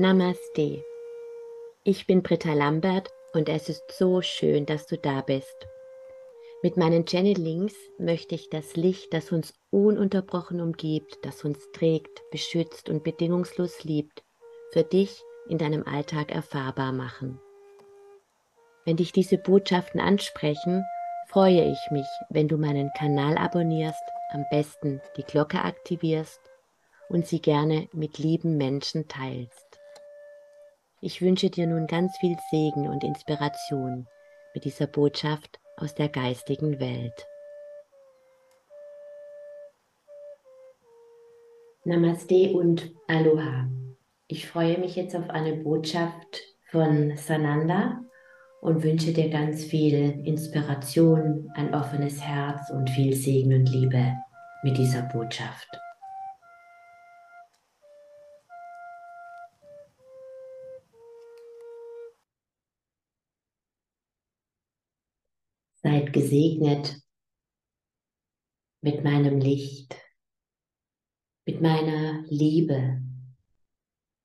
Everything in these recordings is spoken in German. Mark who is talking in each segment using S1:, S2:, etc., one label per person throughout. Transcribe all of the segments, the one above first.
S1: Namaste. Ich bin Britta Lambert und es ist so schön, dass du da bist. Mit meinen Channelings möchte ich das Licht, das uns ununterbrochen umgibt, das uns trägt, beschützt und bedingungslos liebt, für dich in deinem Alltag erfahrbar machen. Wenn dich diese Botschaften ansprechen, freue ich mich, wenn du meinen Kanal abonnierst, am besten die Glocke aktivierst und sie gerne mit lieben Menschen teilst. Ich wünsche dir nun ganz viel Segen und Inspiration mit dieser Botschaft aus der geistigen Welt. Namaste und Aloha. Ich freue mich jetzt auf eine Botschaft von Sananda und wünsche dir ganz viel Inspiration, ein offenes Herz und viel Segen und Liebe mit dieser Botschaft. Seid gesegnet mit meinem Licht, mit meiner Liebe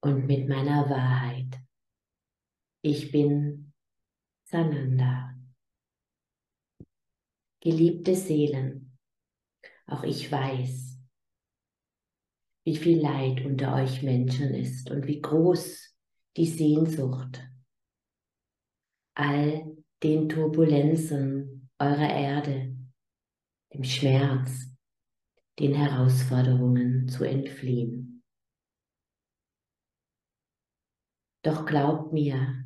S1: und mit meiner Wahrheit. Ich bin Sananda. Geliebte Seelen, auch ich weiß, wie viel Leid unter euch Menschen ist und wie groß die Sehnsucht all den Turbulenzen eurer Erde, dem Schmerz, den Herausforderungen zu entfliehen. Doch glaubt mir,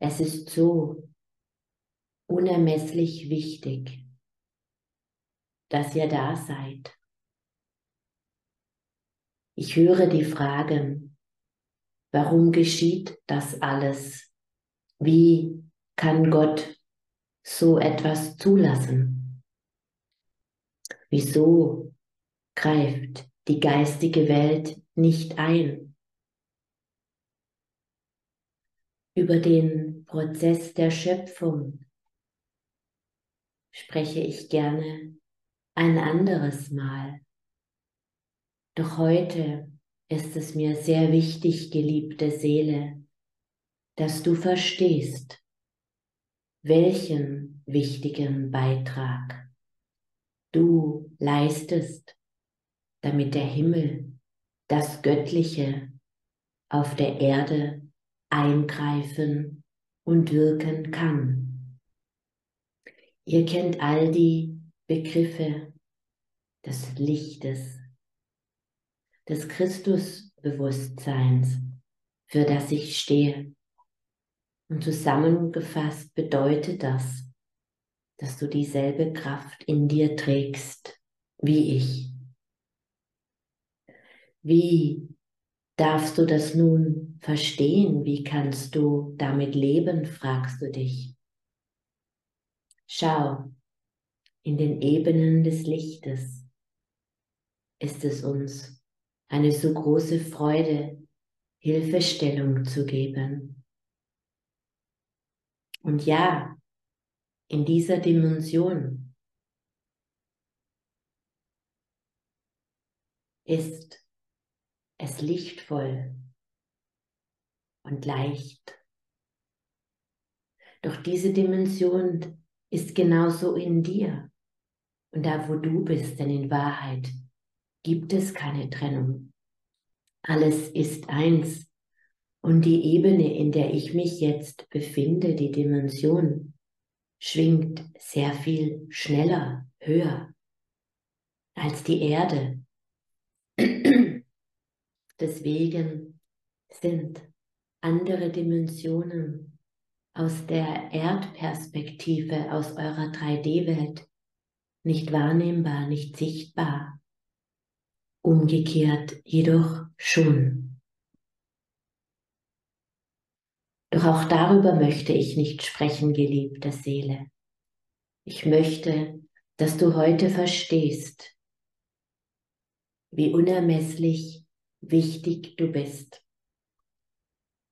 S1: es ist so unermesslich wichtig, dass ihr da seid. Ich höre die Fragen, warum geschieht das alles? Wie kann Gott so etwas zulassen? Wieso greift die geistige Welt nicht ein? Über den Prozess der Schöpfung spreche ich gerne ein anderes Mal. Doch heute ist es mir sehr wichtig, geliebte Seele, dass du verstehst, welchen wichtigen Beitrag du leistest, damit der Himmel, das Göttliche auf der Erde eingreifen und wirken kann. Ihr kennt all die Begriffe des Lichtes, des Christusbewusstseins, für das ich stehe. Und zusammengefasst bedeutet das, dass du dieselbe Kraft in dir trägst wie ich. Wie darfst du das nun verstehen? Wie kannst du damit leben, fragst du dich. Schau, in den Ebenen des Lichtes ist es uns eine so große Freude, Hilfestellung zu geben. Und ja, in dieser Dimension ist es lichtvoll und leicht. Doch diese Dimension ist genauso in dir und da, wo du bist, denn in Wahrheit gibt es keine Trennung. Alles ist eins und die Ebene, in der ich mich jetzt befinde, die Dimension, schwingt sehr viel schneller, höher als die Erde. Deswegen sind andere Dimensionen aus der Erdperspektive, aus eurer 3D-Welt nicht wahrnehmbar, nicht sichtbar. Umgekehrt jedoch schon. Doch auch darüber möchte ich nicht sprechen, geliebte Seele. Ich möchte, dass du heute verstehst, wie unermesslich wichtig du bist.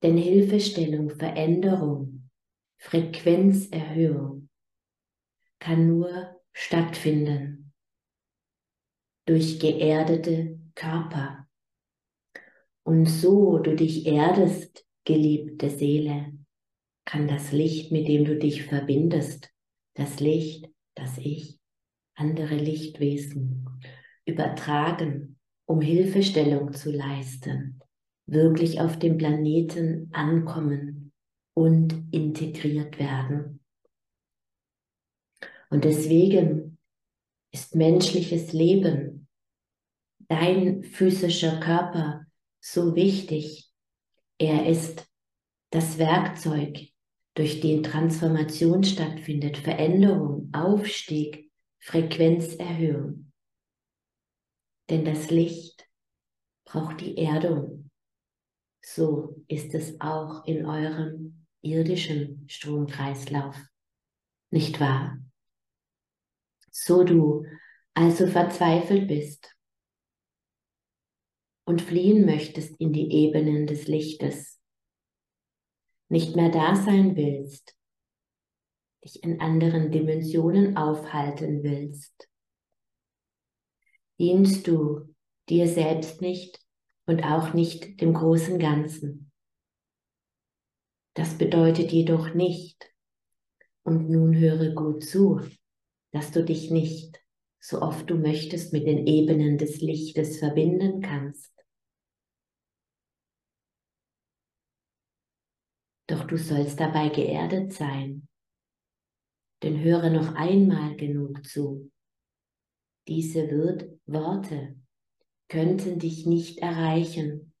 S1: Denn Hilfestellung, Veränderung, Frequenzerhöhung kann nur stattfinden durch geerdete Körper Und so du dich erdest, geliebte Seele, kann das Licht, mit dem du dich verbindest, das Licht, das Ich, andere Lichtwesen, übertragen, um Hilfestellung zu leisten, wirklich auf dem Planeten ankommen und integriert werden. Und deswegen ist menschliches Leben, dein physischer Körper so wichtig. Er ist das Werkzeug, durch den Transformation stattfindet, Veränderung, Aufstieg, Frequenzerhöhung. Denn das Licht braucht die Erdung. So ist es auch in eurem irdischen Stromkreislauf. Nicht wahr? So du also verzweifelt bist und fliehen möchtest in die Ebenen des Lichtes, nicht mehr da sein willst, dich in anderen Dimensionen aufhalten willst, dienst du dir selbst nicht und auch nicht dem großen Ganzen. Das bedeutet jedoch nicht, und nun höre gut zu, dass du dich nicht, so oft du möchtest, mit den Ebenen des Lichtes verbinden kannst. Doch du sollst dabei geerdet sein. Denn höre noch einmal genug zu. Diese Worte könnten dich nicht erreichen,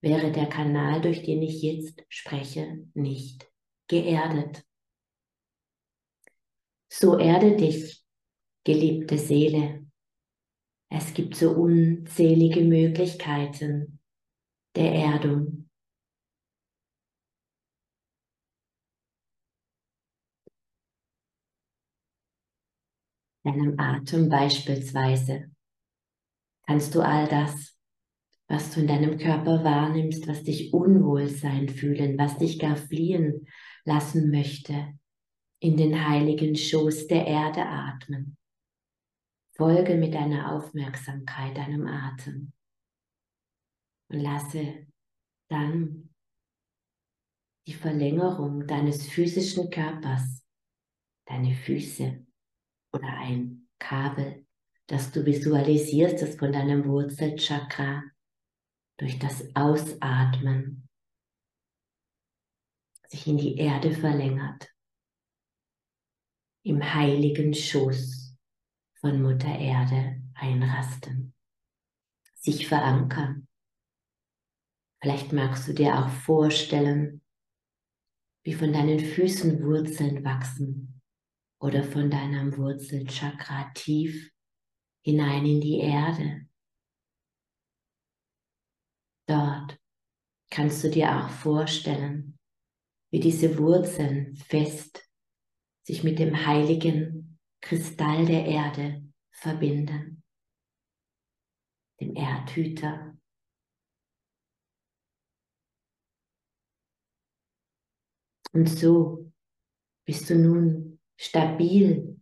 S1: wäre der Kanal, durch den ich jetzt spreche, nicht geerdet. So erde dich, geliebte Seele. Es gibt so unzählige Möglichkeiten der Erdung. Deinem Atem beispielsweise kannst du all das, was du in deinem Körper wahrnimmst, was dich Unwohlsein fühlen, was dich gar fliehen lassen möchte, in den heiligen Schoß der Erde atmen. Folge mit deiner Aufmerksamkeit deinem Atem und lasse dann die Verlängerung deines physischen Körpers, deine Füße oder ein Kabel, das du visualisierst, das von deinem Wurzelchakra durch das Ausatmen sich in die Erde verlängert. Im heiligen Schoß von Mutter Erde einrasten, sich verankern. Vielleicht magst du dir auch vorstellen, wie von deinen Füßen Wurzeln wachsen oder von deinem Wurzelchakra tief hinein in die Erde. Dort kannst du dir auch vorstellen, wie diese Wurzeln fest sich mit dem heiligen Kristall der Erde verbinden, dem Erdhüter. Und so bist du nun stabil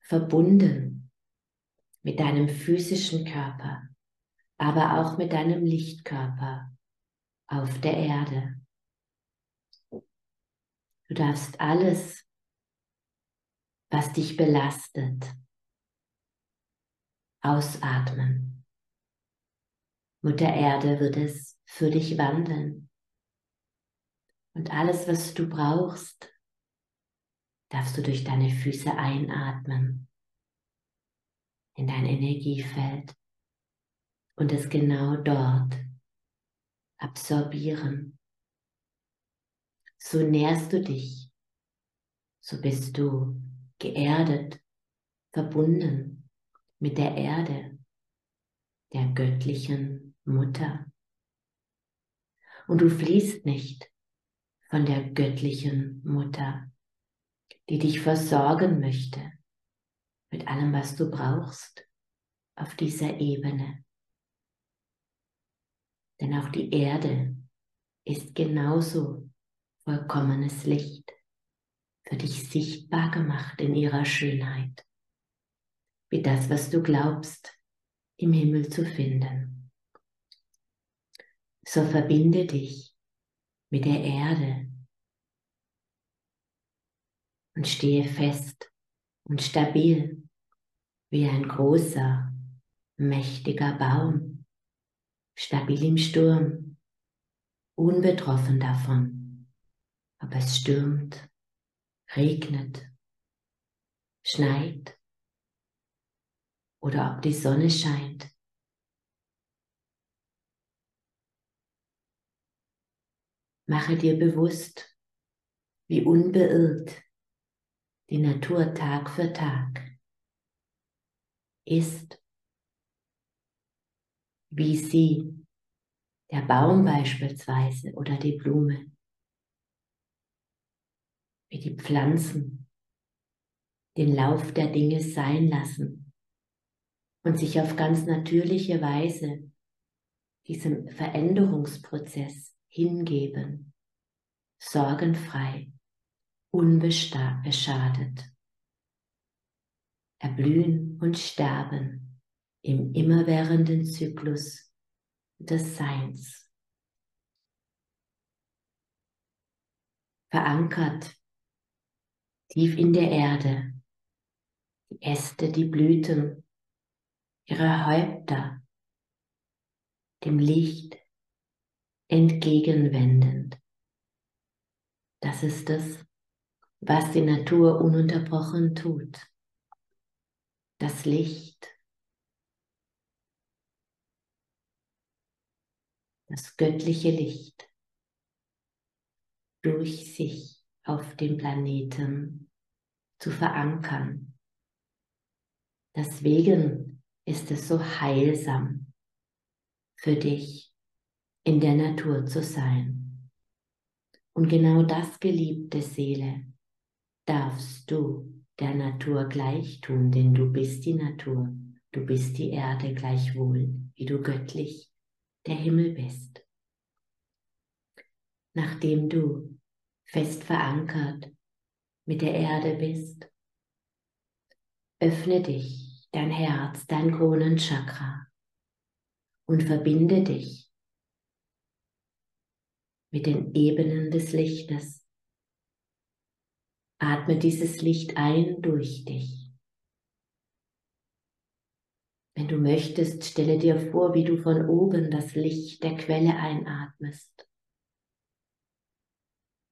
S1: verbunden mit deinem physischen Körper, aber auch mit deinem Lichtkörper auf der Erde. Du darfst alles was dich belastet. Ausatmen. Mutter Erde wird es für dich wandeln. Und alles, was du brauchst, darfst du durch deine Füße einatmen in dein Energiefeld und es genau dort absorbieren. So nährst du dich, so bist du geerdet, verbunden mit der Erde, der göttlichen Mutter. Und du fliehst nicht von der göttlichen Mutter, die dich versorgen möchte mit allem, was du brauchst auf dieser Ebene. Denn auch die Erde ist genauso vollkommenes Licht für dich sichtbar gemacht in ihrer Schönheit, wie das, was du glaubst, im Himmel zu finden. So verbinde dich mit der Erde und stehe fest und stabil wie ein großer, mächtiger Baum, stabil im Sturm, unbetroffen davon, ob es stürmt, regnet, schneit oder ob die Sonne scheint. Mache dir bewusst, wie unbeirrt die Natur Tag für Tag ist, wie sie, der Baum beispielsweise oder die Blume, wie die Pflanzen den Lauf der Dinge sein lassen und sich auf ganz natürliche Weise diesem Veränderungsprozess hingeben, sorgenfrei, unbeschadet, erblühen und sterben im immerwährenden Zyklus des Seins. Verankert tief in der Erde, die Äste, die Blüten, ihre Häupter dem Licht entgegenwendend. Das ist es, was die Natur ununterbrochen tut. Das Licht, das göttliche Licht durch sich auf dem Planeten zu verankern. Deswegen ist es so heilsam für dich, in der Natur zu sein. Und genau das, geliebte Seele, darfst du der Natur gleich tun, denn du bist die Natur, du bist die Erde gleichwohl, wie du göttlich der Himmel bist. Nachdem du fest verankert mit der Erde bist, öffne dich, dein Herz, dein Kronenchakra und verbinde dich mit den Ebenen des Lichtes. Atme dieses Licht ein durch dich. Wenn du möchtest, stelle dir vor, wie du von oben das Licht der Quelle einatmest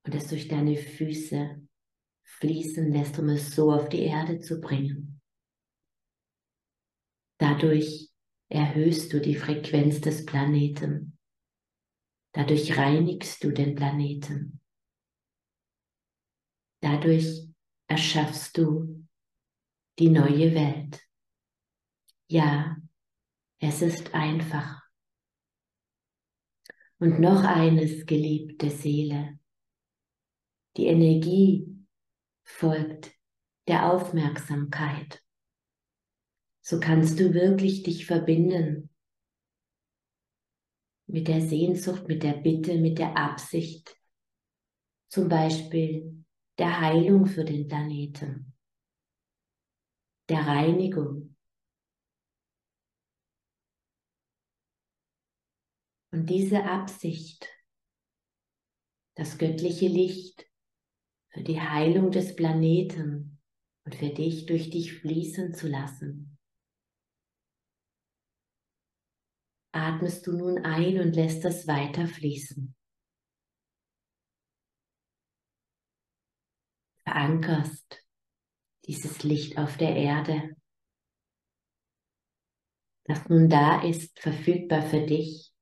S1: und es durch deine Füße fließen lässt, um es so auf die Erde zu bringen. Dadurch erhöhst du die Frequenz des Planeten. Dadurch reinigst du den Planeten. Dadurch erschaffst du die neue Welt. Ja, es ist einfach. Und noch eines, geliebte Seele. Die Energie folgt der Aufmerksamkeit. So kannst du wirklich dich verbinden mit der Sehnsucht, mit der Bitte, mit der Absicht, zum Beispiel der Heilung für den Planeten, der Reinigung. Und diese Absicht, das göttliche Licht für die Heilung des Planeten und für dich durch dich fließen zu lassen. Atmest du nun ein und lässt das weiter fließen. Verankerst dieses Licht auf der Erde, das nun da ist, verfügbar für dich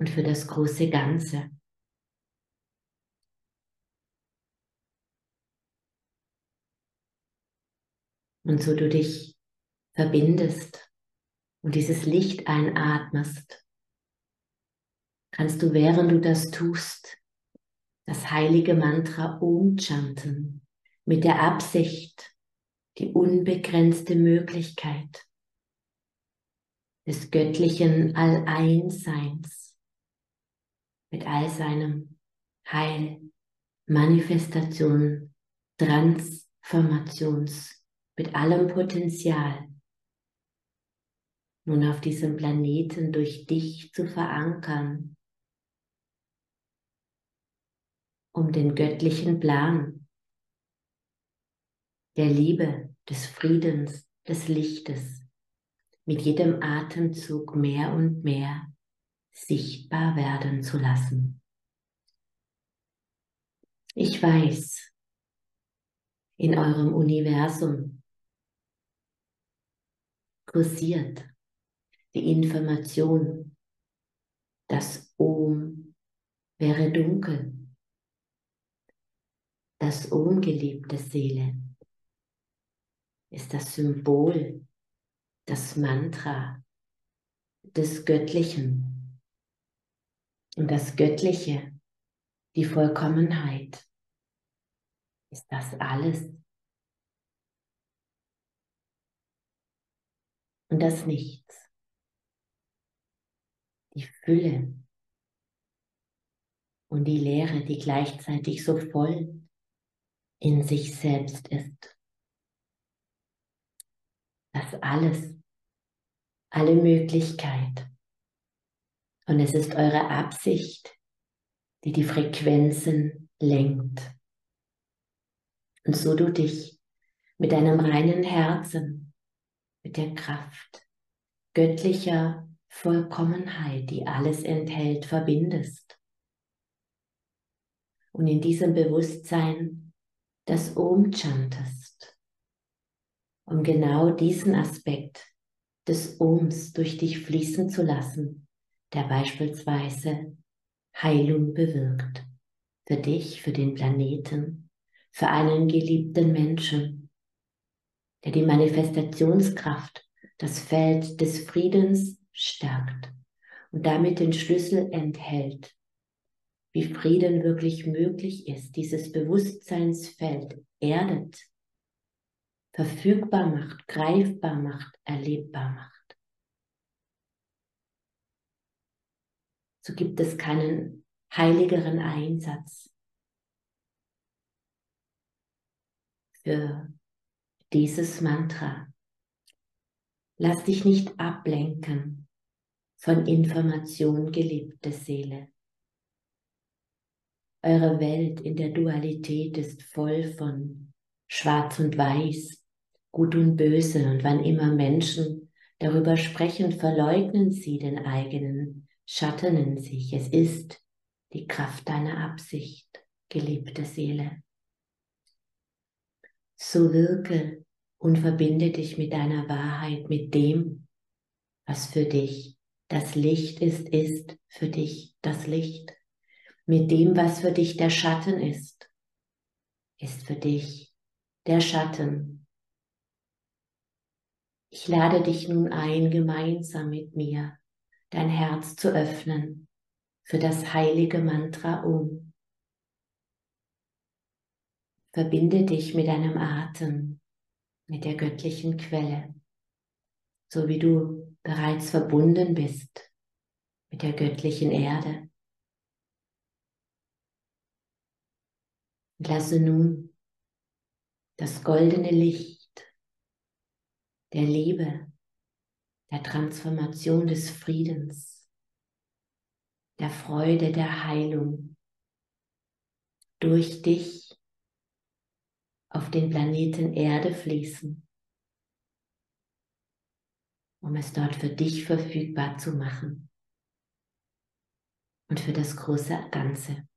S1: und für das große Ganze. Und so du dich verbindest und dieses Licht einatmest, kannst du, während du das tust, das heilige Mantra umchanten mit der Absicht, die unbegrenzte Möglichkeit des göttlichen Alleinsseins mit all seinem Heil, Manifestation, Transformations, mit allem Potenzial nun auf diesem Planeten durch dich zu verankern, um den göttlichen Plan der Liebe, des Friedens, des Lichtes mit jedem Atemzug mehr und mehr sichtbar werden zu lassen. Ich weiß, in eurem Universum kursiert die Information, das Om wäre dunkel, das Om geliebte Seele ist das Symbol, das Mantra des Göttlichen. Und das Göttliche, die Vollkommenheit, ist das alles. Und das Nichts. Die Fülle und die Leere, die gleichzeitig so voll in sich selbst ist. Das alles, alle Möglichkeit. Und es ist eure Absicht, die die Frequenzen lenkt. Und so du dich mit deinem reinen Herzen, mit der Kraft göttlicher Vollkommenheit, die alles enthält, verbindest. Und in diesem Bewusstsein das Om chantest um genau diesen Aspekt des Ohms durch dich fließen zu lassen, der beispielsweise Heilung bewirkt. Für dich, für den Planeten, für einen geliebten Menschen, der die Manifestationskraft, das Feld des Friedens stärkt und damit den Schlüssel enthält, wie Frieden wirklich möglich ist, dieses Bewusstseinsfeld erdet verfügbar macht, greifbar macht, erlebbar macht. So gibt es keinen heiligeren Einsatz für dieses Mantra. Lass dich nicht ablenken von Information, geliebte Seele. Eure Welt in der Dualität ist voll von Schwarz und Weiß, Gut und Böse. Und wann immer Menschen darüber sprechen, verleugnen sie den eigenen Schatten in sich. Es ist die Kraft deiner Absicht, geliebte Seele. So wirke und verbinde dich mit deiner Wahrheit, mit dem, was für dich das Licht ist, ist für dich das Licht. Mit dem, was für dich der Schatten ist, ist für dich der Schatten. Ich lade dich nun ein, gemeinsam mit mir dein Herz zu öffnen für das heilige Mantra Om. Verbinde dich mit deinem Atem, mit der göttlichen Quelle, so wie du bereits verbunden bist mit der göttlichen Erde. Lasse nun das goldene Licht der Liebe, der Transformation des Friedens, der Freude, der Heilung durch dich auf den Planeten Erde fließen, um es dort für dich verfügbar zu machen und für das große Ganze.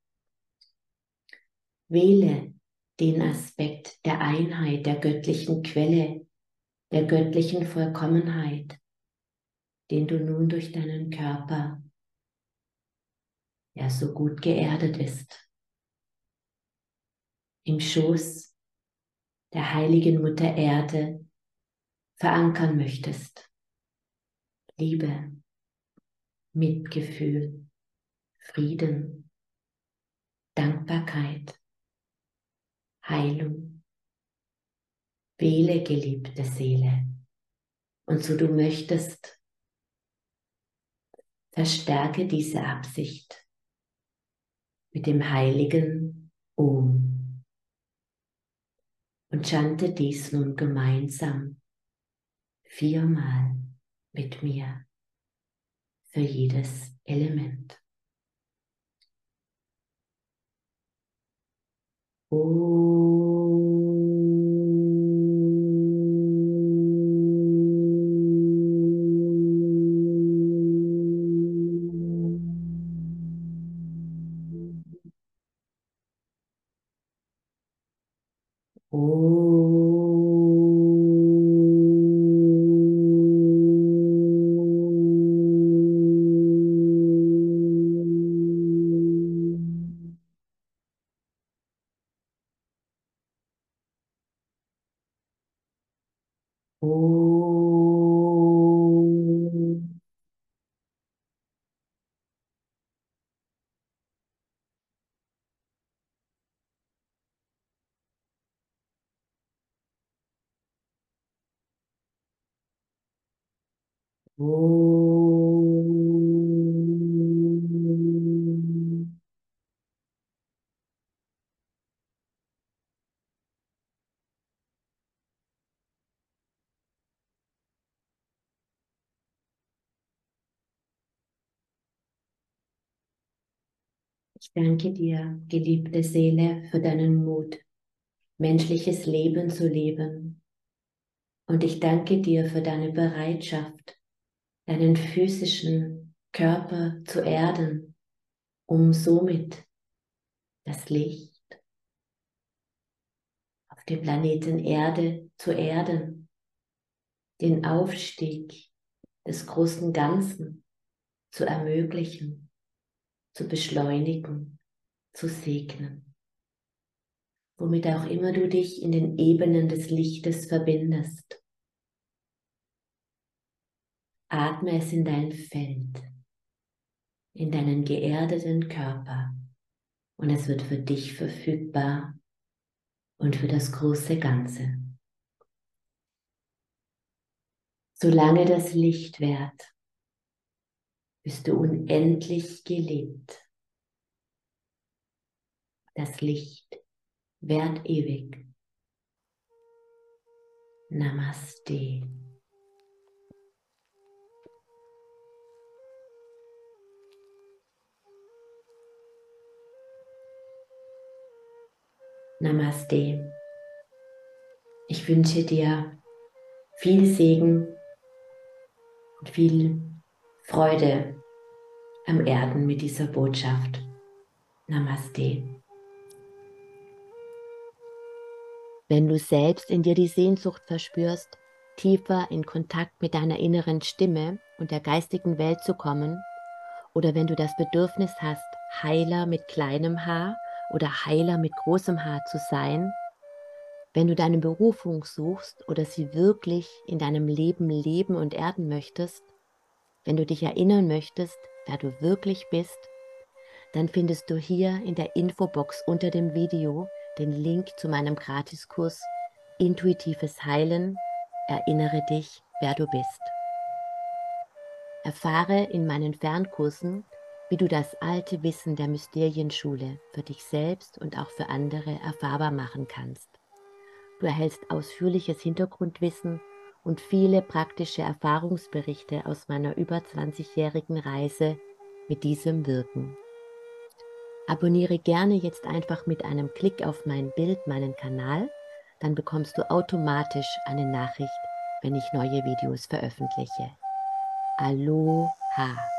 S1: Wähle den Aspekt der Einheit, der göttlichen Quelle der göttlichen Vollkommenheit, den du nun durch deinen Körper, ja so gut geerdet ist, im Schoß der heiligen Mutter Erde verankern möchtest. Liebe, Mitgefühl, Frieden, Dankbarkeit, Heilung Wähle, geliebte Seele. Und so du möchtest, verstärke diese Absicht mit dem heiligen Om. Und chante dies nun gemeinsam viermal mit mir für jedes Element. Oh. oh Ich danke dir, geliebte Seele, für deinen Mut, menschliches Leben zu leben. Und ich danke dir für deine Bereitschaft, deinen physischen Körper zu erden, um somit das Licht auf dem Planeten Erde zu erden, den Aufstieg des großen Ganzen zu ermöglichen zu beschleunigen, zu segnen. Womit auch immer du dich in den Ebenen des Lichtes verbindest. Atme es in dein Feld, in deinen geerdeten Körper und es wird für dich verfügbar und für das große Ganze. Solange das Licht währt, bist du unendlich geliebt. Das Licht währt ewig. Namaste. Namaste. Ich wünsche dir viel Segen und viel Freude am Erden mit dieser Botschaft. Namaste. Wenn du selbst in dir die Sehnsucht verspürst, tiefer in Kontakt mit deiner inneren Stimme und der geistigen Welt zu kommen, oder wenn du das Bedürfnis hast, Heiler mit kleinem Haar oder Heiler mit großem Haar zu sein, wenn du deine Berufung suchst oder sie wirklich in deinem Leben leben und erden möchtest, wenn du dich erinnern möchtest, wer du wirklich bist, dann findest du hier in der Infobox unter dem Video den Link zu meinem Gratiskurs Intuitives Heilen. Erinnere dich, wer du bist. Erfahre in meinen Fernkursen, wie du das alte Wissen der Mysterienschule für dich selbst und auch für andere erfahrbar machen kannst. Du erhältst ausführliches Hintergrundwissen und viele praktische Erfahrungsberichte aus meiner über 20-jährigen Reise mit diesem Wirken. Abonniere gerne jetzt einfach mit einem Klick auf mein Bild meinen Kanal, dann bekommst du automatisch eine Nachricht, wenn ich neue Videos veröffentliche. Aloha!